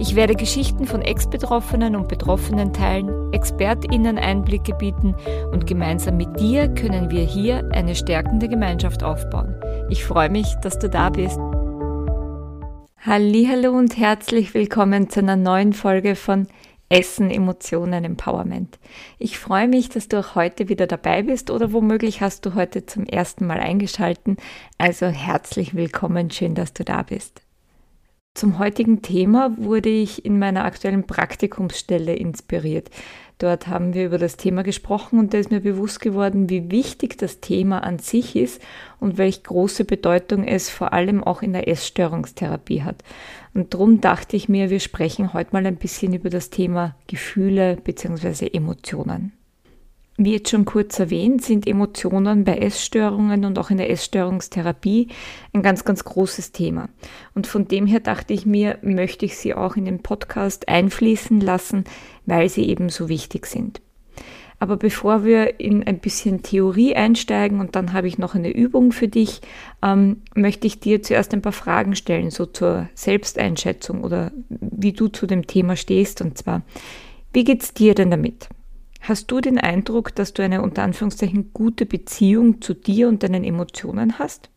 Ich werde Geschichten von Ex-Betroffenen und Betroffenen teilen, ExpertInnen Einblicke bieten und gemeinsam mit dir können wir hier eine stärkende Gemeinschaft aufbauen. Ich freue mich, dass du da bist. Hallo und herzlich willkommen zu einer neuen Folge von Essen, Emotionen, Empowerment. Ich freue mich, dass du auch heute wieder dabei bist oder womöglich hast du heute zum ersten Mal eingeschalten. Also herzlich willkommen, schön, dass du da bist. Zum heutigen Thema wurde ich in meiner aktuellen Praktikumsstelle inspiriert. Dort haben wir über das Thema gesprochen und da ist mir bewusst geworden, wie wichtig das Thema an sich ist und welche große Bedeutung es vor allem auch in der Essstörungstherapie hat. Und darum dachte ich mir, wir sprechen heute mal ein bisschen über das Thema Gefühle bzw. Emotionen. Wie jetzt schon kurz erwähnt, sind Emotionen bei Essstörungen und auch in der Essstörungstherapie ein ganz, ganz großes Thema. Und von dem her dachte ich mir, möchte ich sie auch in den Podcast einfließen lassen, weil sie eben so wichtig sind. Aber bevor wir in ein bisschen Theorie einsteigen und dann habe ich noch eine Übung für dich, ähm, möchte ich dir zuerst ein paar Fragen stellen, so zur Selbsteinschätzung oder wie du zu dem Thema stehst. Und zwar, wie geht's dir denn damit? Hast du den Eindruck, dass du eine unter Anführungszeichen gute Beziehung zu dir und deinen Emotionen hast?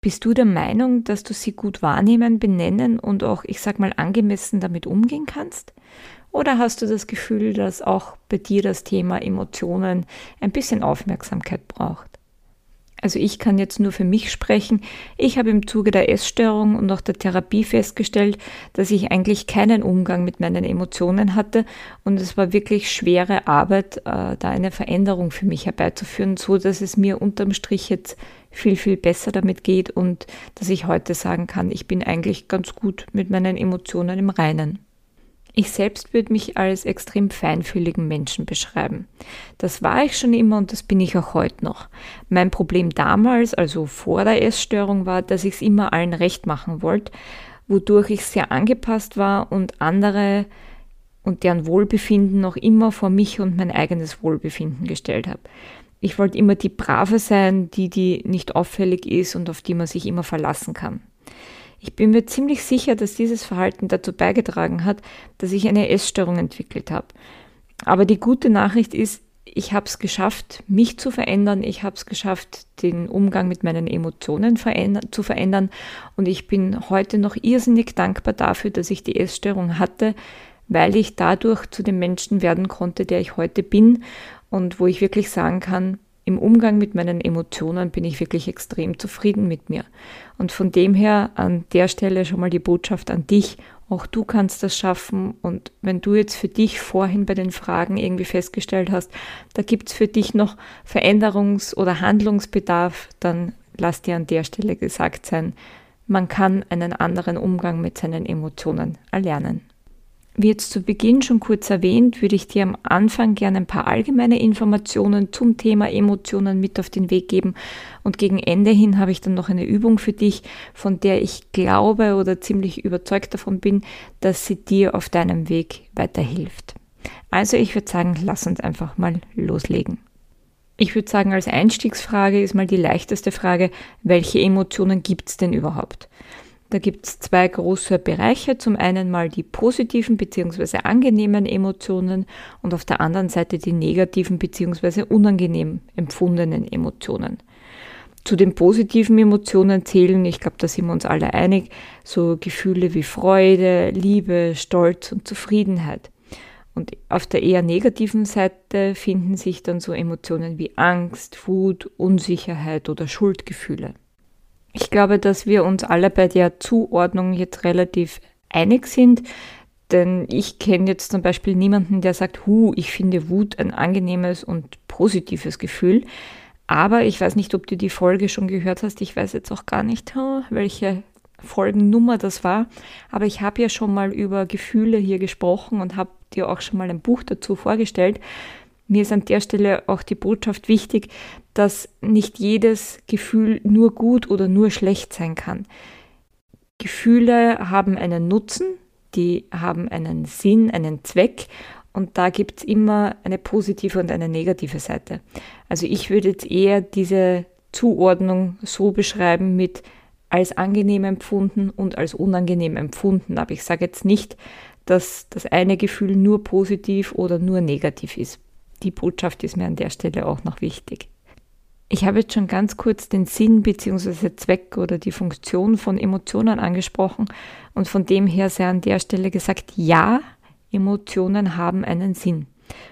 Bist du der Meinung, dass du sie gut wahrnehmen, benennen und auch, ich sag mal, angemessen damit umgehen kannst? Oder hast du das Gefühl, dass auch bei dir das Thema Emotionen ein bisschen Aufmerksamkeit braucht? Also ich kann jetzt nur für mich sprechen. Ich habe im Zuge der Essstörung und auch der Therapie festgestellt, dass ich eigentlich keinen Umgang mit meinen Emotionen hatte und es war wirklich schwere Arbeit, äh, da eine Veränderung für mich herbeizuführen, so dass es mir unterm Strich jetzt viel, viel besser damit geht und dass ich heute sagen kann, ich bin eigentlich ganz gut mit meinen Emotionen im Reinen. Ich selbst würde mich als extrem feinfühligen Menschen beschreiben. Das war ich schon immer und das bin ich auch heute noch. Mein Problem damals, also vor der Essstörung, war, dass ich es immer allen recht machen wollte, wodurch ich sehr angepasst war und andere und deren Wohlbefinden noch immer vor mich und mein eigenes Wohlbefinden gestellt habe. Ich wollte immer die Brave sein, die, die nicht auffällig ist und auf die man sich immer verlassen kann. Ich bin mir ziemlich sicher, dass dieses Verhalten dazu beigetragen hat, dass ich eine Essstörung entwickelt habe. Aber die gute Nachricht ist, ich habe es geschafft, mich zu verändern. Ich habe es geschafft, den Umgang mit meinen Emotionen verändern, zu verändern. Und ich bin heute noch irrsinnig dankbar dafür, dass ich die Essstörung hatte, weil ich dadurch zu dem Menschen werden konnte, der ich heute bin und wo ich wirklich sagen kann, im Umgang mit meinen Emotionen bin ich wirklich extrem zufrieden mit mir. Und von dem her an der Stelle schon mal die Botschaft an dich. Auch du kannst das schaffen. Und wenn du jetzt für dich vorhin bei den Fragen irgendwie festgestellt hast, da gibt es für dich noch Veränderungs- oder Handlungsbedarf, dann lass dir an der Stelle gesagt sein, man kann einen anderen Umgang mit seinen Emotionen erlernen. Wie jetzt zu Beginn schon kurz erwähnt, würde ich dir am Anfang gerne ein paar allgemeine Informationen zum Thema Emotionen mit auf den Weg geben und gegen Ende hin habe ich dann noch eine Übung für dich, von der ich glaube oder ziemlich überzeugt davon bin, dass sie dir auf deinem Weg weiterhilft. Also ich würde sagen, lass uns einfach mal loslegen. Ich würde sagen, als Einstiegsfrage ist mal die leichteste Frage, welche Emotionen gibt es denn überhaupt? Da gibt es zwei große Bereiche. Zum einen mal die positiven bzw. angenehmen Emotionen und auf der anderen Seite die negativen bzw. unangenehm empfundenen Emotionen. Zu den positiven Emotionen zählen, ich glaube, da sind wir uns alle einig, so Gefühle wie Freude, Liebe, Stolz und Zufriedenheit. Und auf der eher negativen Seite finden sich dann so Emotionen wie Angst, Wut, Unsicherheit oder Schuldgefühle. Ich glaube, dass wir uns alle bei der Zuordnung jetzt relativ einig sind, denn ich kenne jetzt zum Beispiel niemanden, der sagt, hu, ich finde Wut ein angenehmes und positives Gefühl. Aber ich weiß nicht, ob du die Folge schon gehört hast. Ich weiß jetzt auch gar nicht, welche Folgennummer das war. Aber ich habe ja schon mal über Gefühle hier gesprochen und habe dir auch schon mal ein Buch dazu vorgestellt. Mir ist an der Stelle auch die Botschaft wichtig, dass nicht jedes Gefühl nur gut oder nur schlecht sein kann. Gefühle haben einen Nutzen, die haben einen Sinn, einen Zweck und da gibt es immer eine positive und eine negative Seite. Also ich würde jetzt eher diese Zuordnung so beschreiben mit als angenehm empfunden und als unangenehm empfunden. Aber ich sage jetzt nicht, dass das eine Gefühl nur positiv oder nur negativ ist. Die Botschaft ist mir an der Stelle auch noch wichtig. Ich habe jetzt schon ganz kurz den Sinn bzw. Zweck oder die Funktion von Emotionen angesprochen und von dem her sei an der Stelle gesagt, ja, Emotionen haben einen Sinn.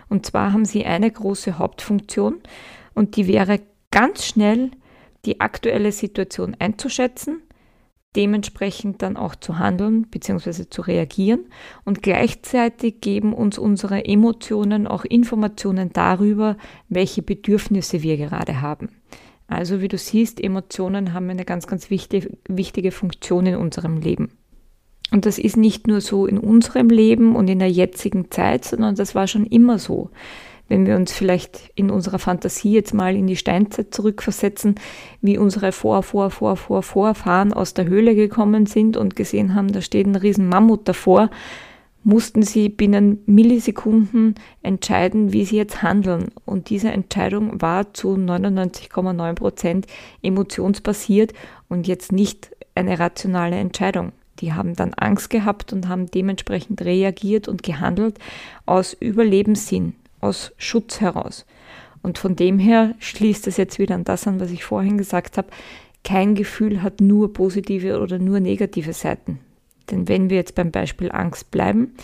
Und zwar haben sie eine große Hauptfunktion und die wäre ganz schnell die aktuelle Situation einzuschätzen, dementsprechend dann auch zu handeln bzw. zu reagieren und gleichzeitig geben uns unsere Emotionen auch Informationen darüber, welche Bedürfnisse wir gerade haben. Also wie du siehst, Emotionen haben eine ganz, ganz wichtige, wichtige Funktion in unserem Leben. Und das ist nicht nur so in unserem Leben und in der jetzigen Zeit, sondern das war schon immer so wenn wir uns vielleicht in unserer Fantasie jetzt mal in die Steinzeit zurückversetzen, wie unsere Vor, Vor, Vor, Vor, Vorfahren aus der Höhle gekommen sind und gesehen haben, da steht ein riesen Mammut davor, mussten sie binnen Millisekunden entscheiden, wie sie jetzt handeln. Und diese Entscheidung war zu 99,9 Prozent emotionsbasiert und jetzt nicht eine rationale Entscheidung. Die haben dann Angst gehabt und haben dementsprechend reagiert und gehandelt aus Überlebenssinn, aus Schutz heraus. Und von dem her schließt es jetzt wieder an das an, was ich vorhin gesagt habe. Kein Gefühl hat nur positive oder nur negative Seiten. Denn wenn wir jetzt beim Beispiel Angst bleiben,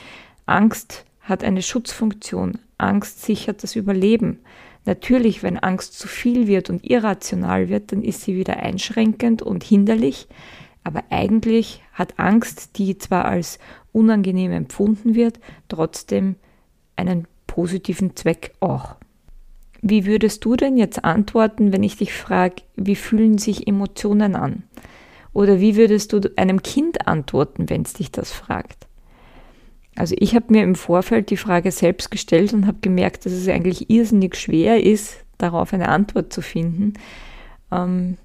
Angst hat eine Schutzfunktion. Angst sichert das Überleben. Natürlich, wenn Angst zu viel wird und irrational wird, dann ist sie wieder einschränkend und hinderlich. Aber eigentlich hat Angst, die zwar als unangenehm empfunden wird, trotzdem einen positiven Zweck auch. Wie würdest du denn jetzt antworten, wenn ich dich frage, wie fühlen sich Emotionen an? Oder wie würdest du einem Kind antworten, wenn es dich das fragt? Also ich habe mir im Vorfeld die Frage selbst gestellt und habe gemerkt, dass es eigentlich irrsinnig schwer ist, darauf eine Antwort zu finden. Ähm,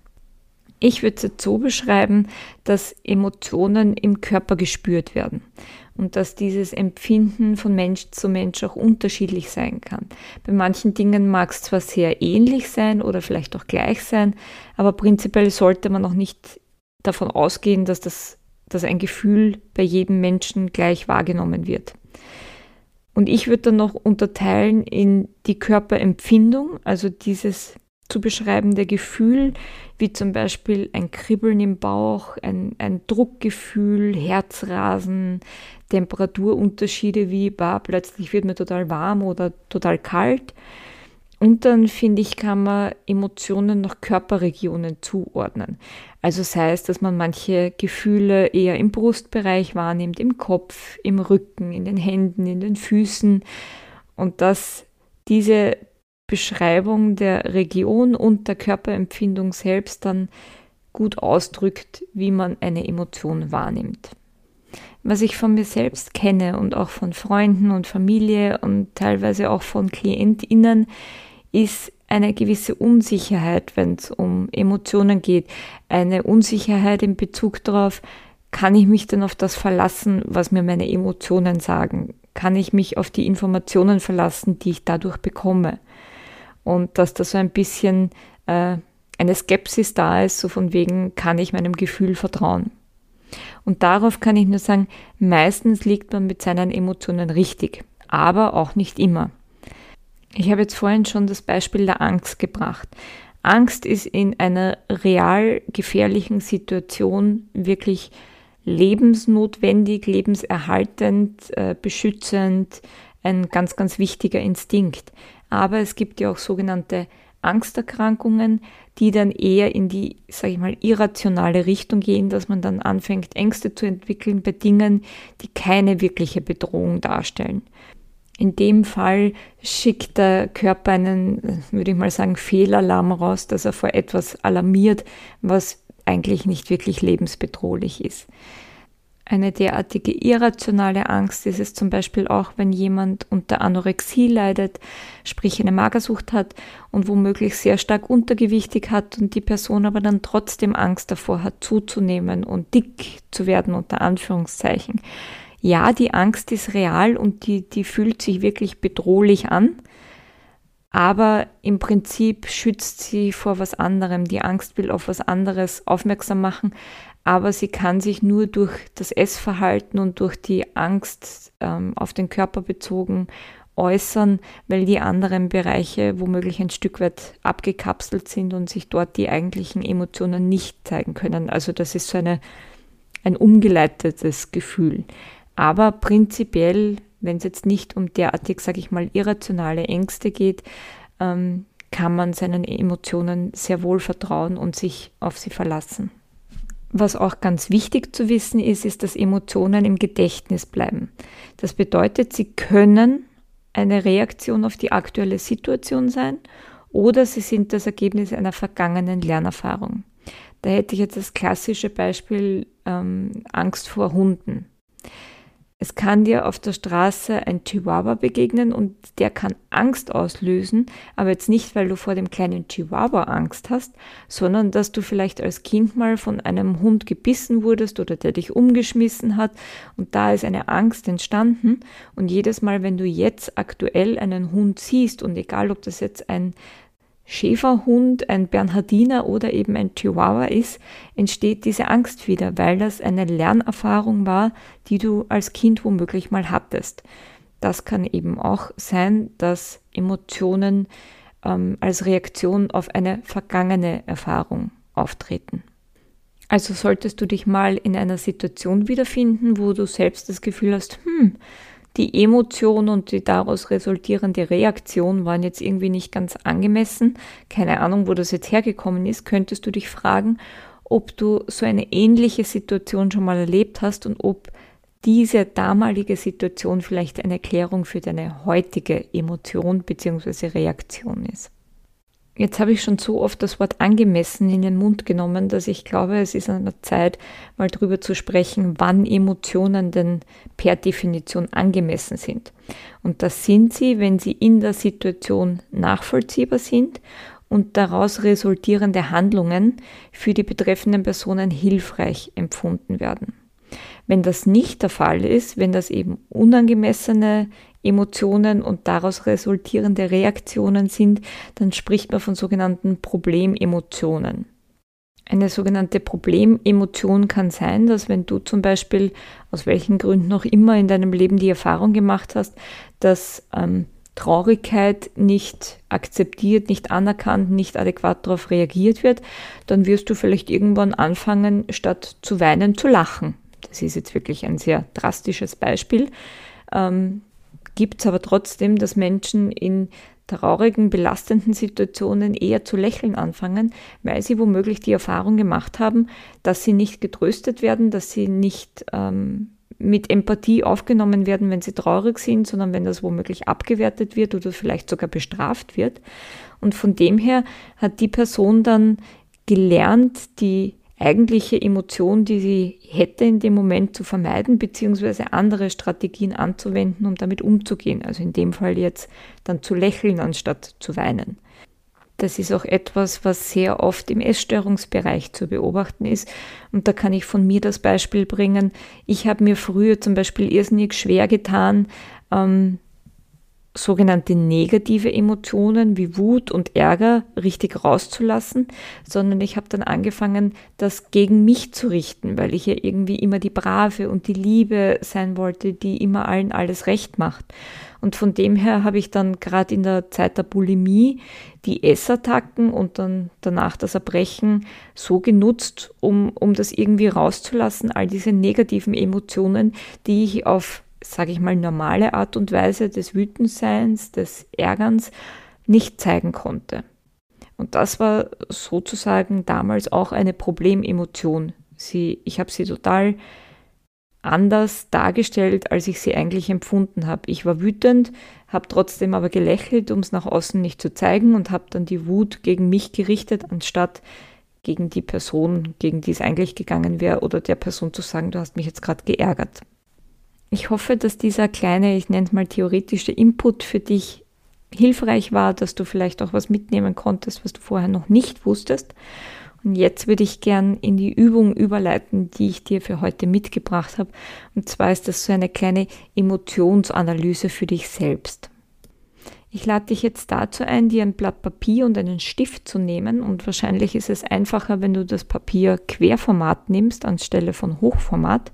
ich würde es jetzt so beschreiben, dass Emotionen im Körper gespürt werden und dass dieses Empfinden von Mensch zu Mensch auch unterschiedlich sein kann. Bei manchen Dingen mag es zwar sehr ähnlich sein oder vielleicht auch gleich sein, aber prinzipiell sollte man auch nicht davon ausgehen, dass, das, dass ein Gefühl bei jedem Menschen gleich wahrgenommen wird. Und ich würde dann noch unterteilen in die Körperempfindung, also dieses zu beschreibende Gefühl, wie zum Beispiel ein Kribbeln im Bauch, ein, ein Druckgefühl, Herzrasen, Temperaturunterschiede wie, bah, plötzlich wird mir total warm oder total kalt. Und dann finde ich, kann man Emotionen nach Körperregionen zuordnen. Also sei es, dass man manche Gefühle eher im Brustbereich wahrnimmt, im Kopf, im Rücken, in den Händen, in den Füßen. Und dass diese Beschreibung der Region und der Körperempfindung selbst dann gut ausdrückt, wie man eine Emotion wahrnimmt. Was ich von mir selbst kenne und auch von Freunden und Familie und teilweise auch von Klientinnen, ist eine gewisse Unsicherheit, wenn es um Emotionen geht. Eine Unsicherheit in Bezug darauf, kann ich mich denn auf das verlassen, was mir meine Emotionen sagen? Kann ich mich auf die Informationen verlassen, die ich dadurch bekomme? Und dass da so ein bisschen äh, eine Skepsis da ist, so von wegen, kann ich meinem Gefühl vertrauen. Und darauf kann ich nur sagen, meistens liegt man mit seinen Emotionen richtig, aber auch nicht immer. Ich habe jetzt vorhin schon das Beispiel der Angst gebracht. Angst ist in einer real gefährlichen Situation wirklich lebensnotwendig, lebenserhaltend, äh, beschützend, ein ganz, ganz wichtiger Instinkt. Aber es gibt ja auch sogenannte Angsterkrankungen, die dann eher in die, sage ich mal, irrationale Richtung gehen, dass man dann anfängt, Ängste zu entwickeln bei Dingen, die keine wirkliche Bedrohung darstellen. In dem Fall schickt der Körper einen, würde ich mal sagen, Fehlalarm raus, dass er vor etwas alarmiert, was eigentlich nicht wirklich lebensbedrohlich ist. Eine derartige irrationale Angst ist es zum Beispiel auch, wenn jemand unter Anorexie leidet, sprich eine Magersucht hat und womöglich sehr stark untergewichtig hat und die Person aber dann trotzdem Angst davor hat, zuzunehmen und dick zu werden, unter Anführungszeichen. Ja, die Angst ist real und die, die fühlt sich wirklich bedrohlich an, aber im Prinzip schützt sie vor was anderem. Die Angst will auf was anderes aufmerksam machen, aber sie kann sich nur durch das Essverhalten und durch die Angst ähm, auf den Körper bezogen äußern, weil die anderen Bereiche womöglich ein Stück weit abgekapselt sind und sich dort die eigentlichen Emotionen nicht zeigen können. Also das ist so eine, ein umgeleitetes Gefühl. Aber prinzipiell, wenn es jetzt nicht um derartig, sage ich mal, irrationale Ängste geht, ähm, kann man seinen Emotionen sehr wohl vertrauen und sich auf sie verlassen. Was auch ganz wichtig zu wissen ist, ist, dass Emotionen im Gedächtnis bleiben. Das bedeutet, sie können eine Reaktion auf die aktuelle Situation sein oder sie sind das Ergebnis einer vergangenen Lernerfahrung. Da hätte ich jetzt das klassische Beispiel ähm, Angst vor Hunden. Es kann dir auf der Straße ein Chihuahua begegnen und der kann Angst auslösen, aber jetzt nicht, weil du vor dem kleinen Chihuahua Angst hast, sondern dass du vielleicht als Kind mal von einem Hund gebissen wurdest oder der dich umgeschmissen hat. Und da ist eine Angst entstanden. Und jedes Mal, wenn du jetzt aktuell einen Hund siehst und egal ob das jetzt ein Schäferhund, ein Bernhardiner oder eben ein Chihuahua ist, entsteht diese Angst wieder, weil das eine Lernerfahrung war, die du als Kind womöglich mal hattest. Das kann eben auch sein, dass Emotionen ähm, als Reaktion auf eine vergangene Erfahrung auftreten. Also solltest du dich mal in einer Situation wiederfinden, wo du selbst das Gefühl hast, hm, die Emotion und die daraus resultierende Reaktion waren jetzt irgendwie nicht ganz angemessen. Keine Ahnung, wo das jetzt hergekommen ist, könntest du dich fragen, ob du so eine ähnliche Situation schon mal erlebt hast und ob diese damalige Situation vielleicht eine Erklärung für deine heutige Emotion bzw. Reaktion ist. Jetzt habe ich schon so oft das Wort angemessen in den Mund genommen, dass ich glaube, es ist an der Zeit, mal drüber zu sprechen, wann Emotionen denn per Definition angemessen sind. Und das sind sie, wenn sie in der Situation nachvollziehbar sind und daraus resultierende Handlungen für die betreffenden Personen hilfreich empfunden werden. Wenn das nicht der Fall ist, wenn das eben unangemessene Emotionen und daraus resultierende Reaktionen sind, dann spricht man von sogenannten Problememotionen. Eine sogenannte Problememotion kann sein, dass wenn du zum Beispiel aus welchen Gründen auch immer in deinem Leben die Erfahrung gemacht hast, dass ähm, Traurigkeit nicht akzeptiert, nicht anerkannt, nicht adäquat darauf reagiert wird, dann wirst du vielleicht irgendwann anfangen, statt zu weinen, zu lachen. Das ist jetzt wirklich ein sehr drastisches Beispiel. Ähm, Gibt es aber trotzdem, dass Menschen in traurigen, belastenden Situationen eher zu lächeln anfangen, weil sie womöglich die Erfahrung gemacht haben, dass sie nicht getröstet werden, dass sie nicht ähm, mit Empathie aufgenommen werden, wenn sie traurig sind, sondern wenn das womöglich abgewertet wird oder vielleicht sogar bestraft wird. Und von dem her hat die Person dann gelernt, die eigentliche Emotion, die sie hätte in dem Moment zu vermeiden, beziehungsweise andere Strategien anzuwenden, um damit umzugehen. Also in dem Fall jetzt dann zu lächeln, anstatt zu weinen. Das ist auch etwas, was sehr oft im Essstörungsbereich zu beobachten ist. Und da kann ich von mir das Beispiel bringen. Ich habe mir früher zum Beispiel irrsinnig schwer getan, ähm, sogenannte negative Emotionen wie Wut und Ärger richtig rauszulassen, sondern ich habe dann angefangen, das gegen mich zu richten, weil ich ja irgendwie immer die Brave und die Liebe sein wollte, die immer allen alles recht macht. Und von dem her habe ich dann gerade in der Zeit der Bulimie die Essattacken und dann danach das Erbrechen so genutzt, um, um das irgendwie rauszulassen, all diese negativen Emotionen, die ich auf sage ich mal, normale Art und Weise des Wütendseins, des Ärgerns nicht zeigen konnte. Und das war sozusagen damals auch eine Problememotion. Sie, ich habe sie total anders dargestellt, als ich sie eigentlich empfunden habe. Ich war wütend, habe trotzdem aber gelächelt, um es nach außen nicht zu zeigen und habe dann die Wut gegen mich gerichtet, anstatt gegen die Person, gegen die es eigentlich gegangen wäre, oder der Person zu sagen, du hast mich jetzt gerade geärgert. Ich hoffe, dass dieser kleine, ich nenne es mal theoretische Input für dich hilfreich war, dass du vielleicht auch was mitnehmen konntest, was du vorher noch nicht wusstest. Und jetzt würde ich gern in die Übung überleiten, die ich dir für heute mitgebracht habe. Und zwar ist das so eine kleine Emotionsanalyse für dich selbst. Ich lade dich jetzt dazu ein, dir ein Blatt Papier und einen Stift zu nehmen. Und wahrscheinlich ist es einfacher, wenn du das Papier Querformat nimmst anstelle von Hochformat.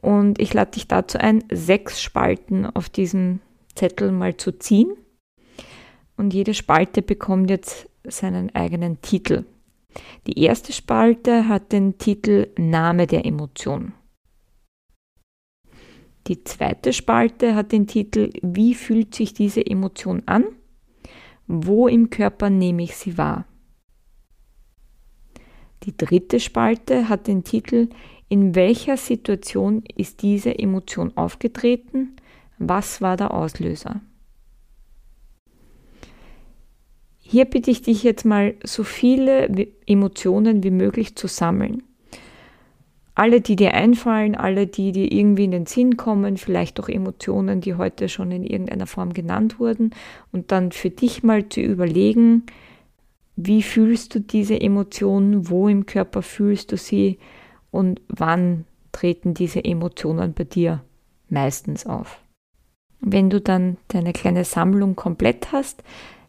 Und ich lade dich dazu ein, sechs Spalten auf diesem Zettel mal zu ziehen. Und jede Spalte bekommt jetzt seinen eigenen Titel. Die erste Spalte hat den Titel Name der Emotion. Die zweite Spalte hat den Titel Wie fühlt sich diese Emotion an? Wo im Körper nehme ich sie wahr? Die dritte Spalte hat den Titel In welcher Situation ist diese Emotion aufgetreten? Was war der Auslöser? Hier bitte ich dich jetzt mal, so viele Emotionen wie möglich zu sammeln. Alle, die dir einfallen, alle, die dir irgendwie in den Sinn kommen, vielleicht auch Emotionen, die heute schon in irgendeiner Form genannt wurden, und dann für dich mal zu überlegen, wie fühlst du diese Emotionen, wo im Körper fühlst du sie und wann treten diese Emotionen bei dir meistens auf. Wenn du dann deine kleine Sammlung komplett hast,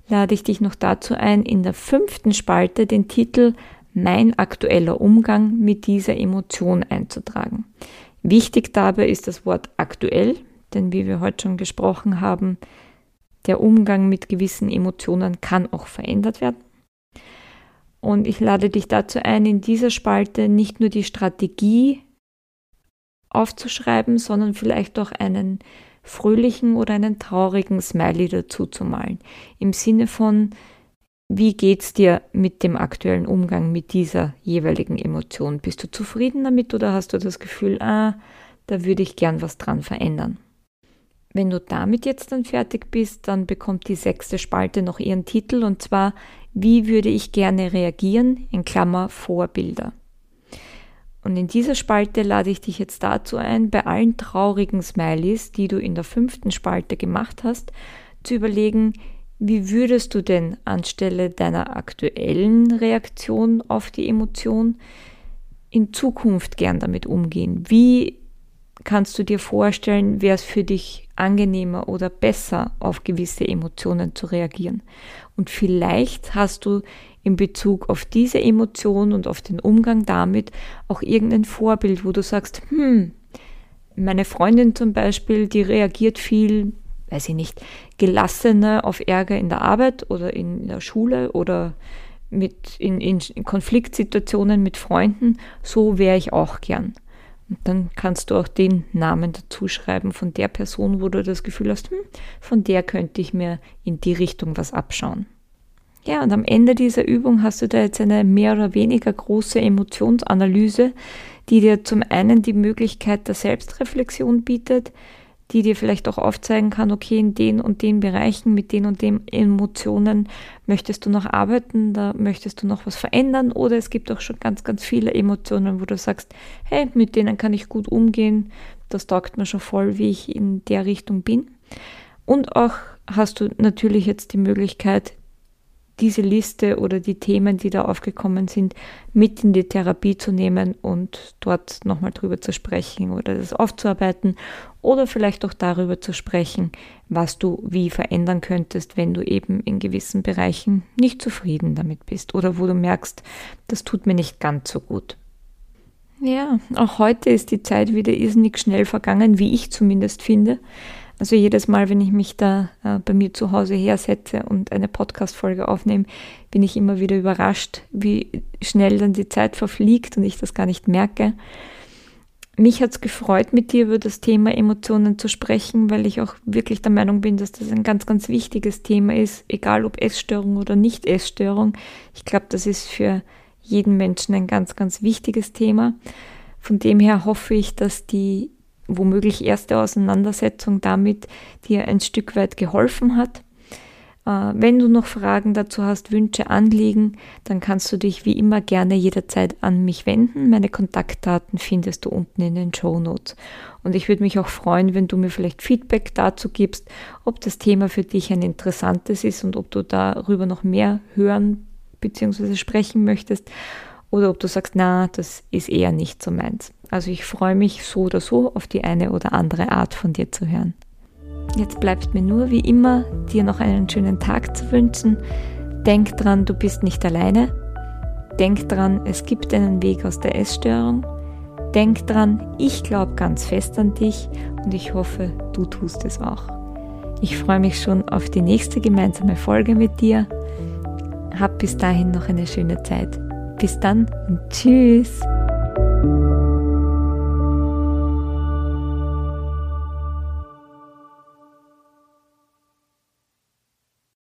lade ich dich noch dazu ein, in der fünften Spalte den Titel Mein aktueller Umgang mit dieser Emotion einzutragen. Wichtig dabei ist das Wort aktuell, denn wie wir heute schon gesprochen haben, der Umgang mit gewissen Emotionen kann auch verändert werden. Und ich lade dich dazu ein, in dieser Spalte nicht nur die Strategie aufzuschreiben, sondern vielleicht auch einen fröhlichen oder einen traurigen Smiley dazu zu malen. Im Sinne von, wie geht's dir mit dem aktuellen Umgang mit dieser jeweiligen Emotion? Bist du zufrieden damit oder hast du das Gefühl, ah, da würde ich gern was dran verändern? Wenn du damit jetzt dann fertig bist, dann bekommt die sechste Spalte noch ihren Titel und zwar, wie würde ich gerne reagieren? In Klammer Vorbilder. Und in dieser Spalte lade ich dich jetzt dazu ein, bei allen traurigen Smileys, die du in der fünften Spalte gemacht hast, zu überlegen, wie würdest du denn anstelle deiner aktuellen Reaktion auf die Emotion in Zukunft gern damit umgehen? Wie kannst du dir vorstellen, wäre es für dich angenehmer oder besser, auf gewisse Emotionen zu reagieren? Und vielleicht hast du in Bezug auf diese Emotion und auf den Umgang damit auch irgendein Vorbild, wo du sagst, hm, meine Freundin zum Beispiel, die reagiert viel, weiß ich nicht, gelassener auf Ärger in der Arbeit oder in der Schule oder mit in, in Konfliktsituationen mit Freunden, so wäre ich auch gern. Dann kannst du auch den Namen dazu schreiben von der Person, wo du das Gefühl hast, hm, von der könnte ich mir in die Richtung was abschauen. Ja, und am Ende dieser Übung hast du da jetzt eine mehr oder weniger große Emotionsanalyse, die dir zum einen die Möglichkeit der Selbstreflexion bietet, die dir vielleicht auch aufzeigen kann, okay, in den und den Bereichen mit den und den Emotionen möchtest du noch arbeiten, da möchtest du noch was verändern oder es gibt auch schon ganz, ganz viele Emotionen, wo du sagst, hey, mit denen kann ich gut umgehen, das taugt mir schon voll, wie ich in der Richtung bin. Und auch hast du natürlich jetzt die Möglichkeit, diese Liste oder die Themen, die da aufgekommen sind, mit in die Therapie zu nehmen und dort nochmal drüber zu sprechen oder das aufzuarbeiten oder vielleicht auch darüber zu sprechen, was du wie verändern könntest, wenn du eben in gewissen Bereichen nicht zufrieden damit bist oder wo du merkst, das tut mir nicht ganz so gut. Ja, auch heute ist die Zeit wieder irrsinnig schnell vergangen, wie ich zumindest finde. Also jedes Mal, wenn ich mich da äh, bei mir zu Hause hersetze und eine Podcast-Folge aufnehme, bin ich immer wieder überrascht, wie schnell dann die Zeit verfliegt und ich das gar nicht merke. Mich hat es gefreut, mit dir über das Thema Emotionen zu sprechen, weil ich auch wirklich der Meinung bin, dass das ein ganz, ganz wichtiges Thema ist, egal ob Essstörung oder Nicht-Essstörung. Ich glaube, das ist für jeden Menschen ein ganz, ganz wichtiges Thema. Von dem her hoffe ich, dass die womöglich erste Auseinandersetzung damit dir ein Stück weit geholfen hat. Äh, wenn du noch Fragen dazu hast, Wünsche, Anliegen, dann kannst du dich wie immer gerne jederzeit an mich wenden. Meine Kontaktdaten findest du unten in den Show Notes. Und ich würde mich auch freuen, wenn du mir vielleicht Feedback dazu gibst, ob das Thema für dich ein interessantes ist und ob du darüber noch mehr hören bzw. sprechen möchtest oder ob du sagst, na, das ist eher nicht so meins. Also ich freue mich so oder so auf die eine oder andere Art von dir zu hören. Jetzt bleibt mir nur wie immer, dir noch einen schönen Tag zu wünschen. Denk dran, du bist nicht alleine. Denk dran, es gibt einen Weg aus der Essstörung. Denk dran, ich glaube ganz fest an dich und ich hoffe, du tust es auch. Ich freue mich schon auf die nächste gemeinsame Folge mit dir. Hab bis dahin noch eine schöne Zeit. Bis dann und tschüss.